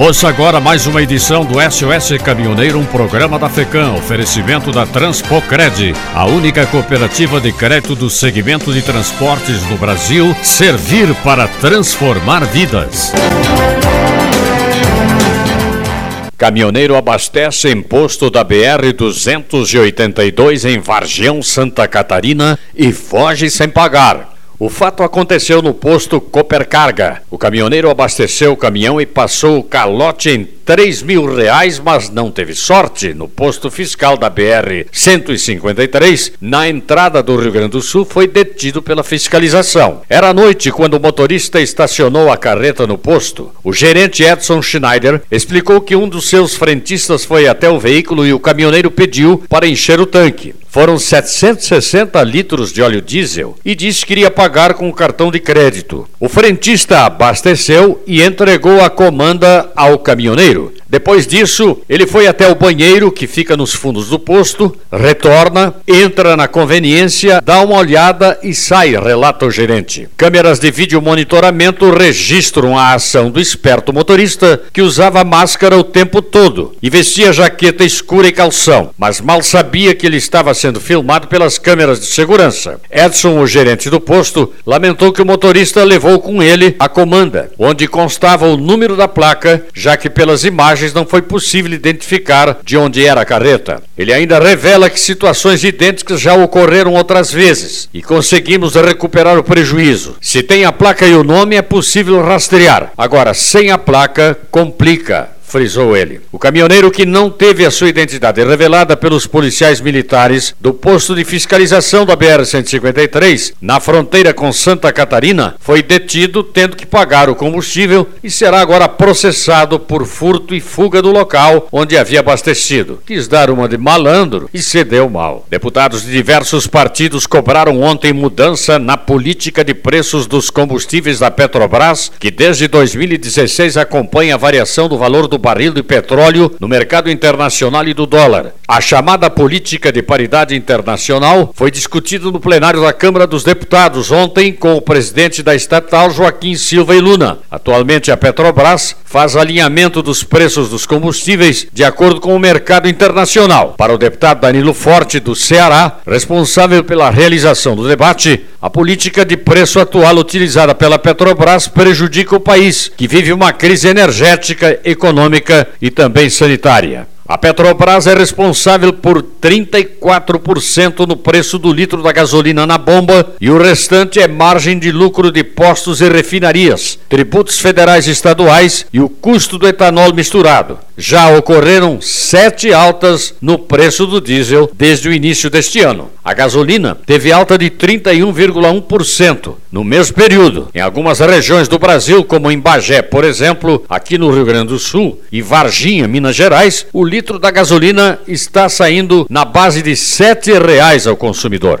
Ouça agora mais uma edição do SOS Caminhoneiro, um programa da FECAM, oferecimento da Transpocred, a única cooperativa de crédito do segmento de transportes no Brasil, servir para transformar vidas. Caminhoneiro abastece em posto da BR 282 em Vargião, Santa Catarina e foge sem pagar. O fato aconteceu no posto Copercarga. O caminhoneiro abasteceu o caminhão e passou o calote em 3 mil reais, mas não teve sorte. No posto fiscal da BR 153, na entrada do Rio Grande do Sul, foi detido pela fiscalização. Era noite quando o motorista estacionou a carreta no posto. O gerente Edson Schneider explicou que um dos seus frentistas foi até o veículo e o caminhoneiro pediu para encher o tanque. Foram 760 litros de óleo diesel e disse que iria pagar com o cartão de crédito. O frentista abasteceu e entregou a comanda ao caminhoneiro. Depois disso, ele foi até o banheiro que fica nos fundos do posto, retorna, entra na conveniência, dá uma olhada e sai, relata o gerente. Câmeras de vídeo monitoramento registram a ação do esperto motorista que usava máscara o tempo todo e vestia jaqueta escura e calção, mas mal sabia que ele estava sendo filmado pelas câmeras de segurança. Edson, o gerente do posto, lamentou que o motorista levou com ele a comanda, onde constava o número da placa, já que pelas imagens imagens não foi possível identificar de onde era a carreta. Ele ainda revela que situações idênticas já ocorreram outras vezes e conseguimos recuperar o prejuízo. Se tem a placa e o nome, é possível rastrear. Agora, sem a placa, complica frisou ele. O caminhoneiro que não teve a sua identidade revelada pelos policiais militares do posto de fiscalização da BR-153, na fronteira com Santa Catarina, foi detido tendo que pagar o combustível e será agora processado por furto e fuga do local onde havia abastecido. Quis dar uma de malandro e cedeu mal. Deputados de diversos partidos cobraram ontem mudança na política de preços dos combustíveis da Petrobras, que desde 2016 acompanha a variação do valor do barril de petróleo no mercado internacional e do dólar. A chamada política de paridade internacional foi discutida no plenário da Câmara dos Deputados ontem com o presidente da estatal Joaquim Silva e Luna. Atualmente a Petrobras faz alinhamento dos preços dos combustíveis de acordo com o mercado internacional. Para o deputado Danilo Forte do Ceará, responsável pela realização do debate, a política de preço atual utilizada pela Petrobras prejudica o país, que vive uma crise energética, econômica e também sanitária. A Petrobras é responsável por 34% no preço do litro da gasolina na bomba e o restante é margem de lucro de postos e refinarias, tributos federais e estaduais e o custo do etanol misturado. Já ocorreram sete altas no preço do diesel desde o início deste ano. A gasolina teve alta de 31,1% no mesmo período. Em algumas regiões do Brasil, como em Bagé, por exemplo, aqui no Rio Grande do Sul, e Varginha, Minas Gerais, o litro da gasolina está saindo na base de R$ 7,00 ao consumidor.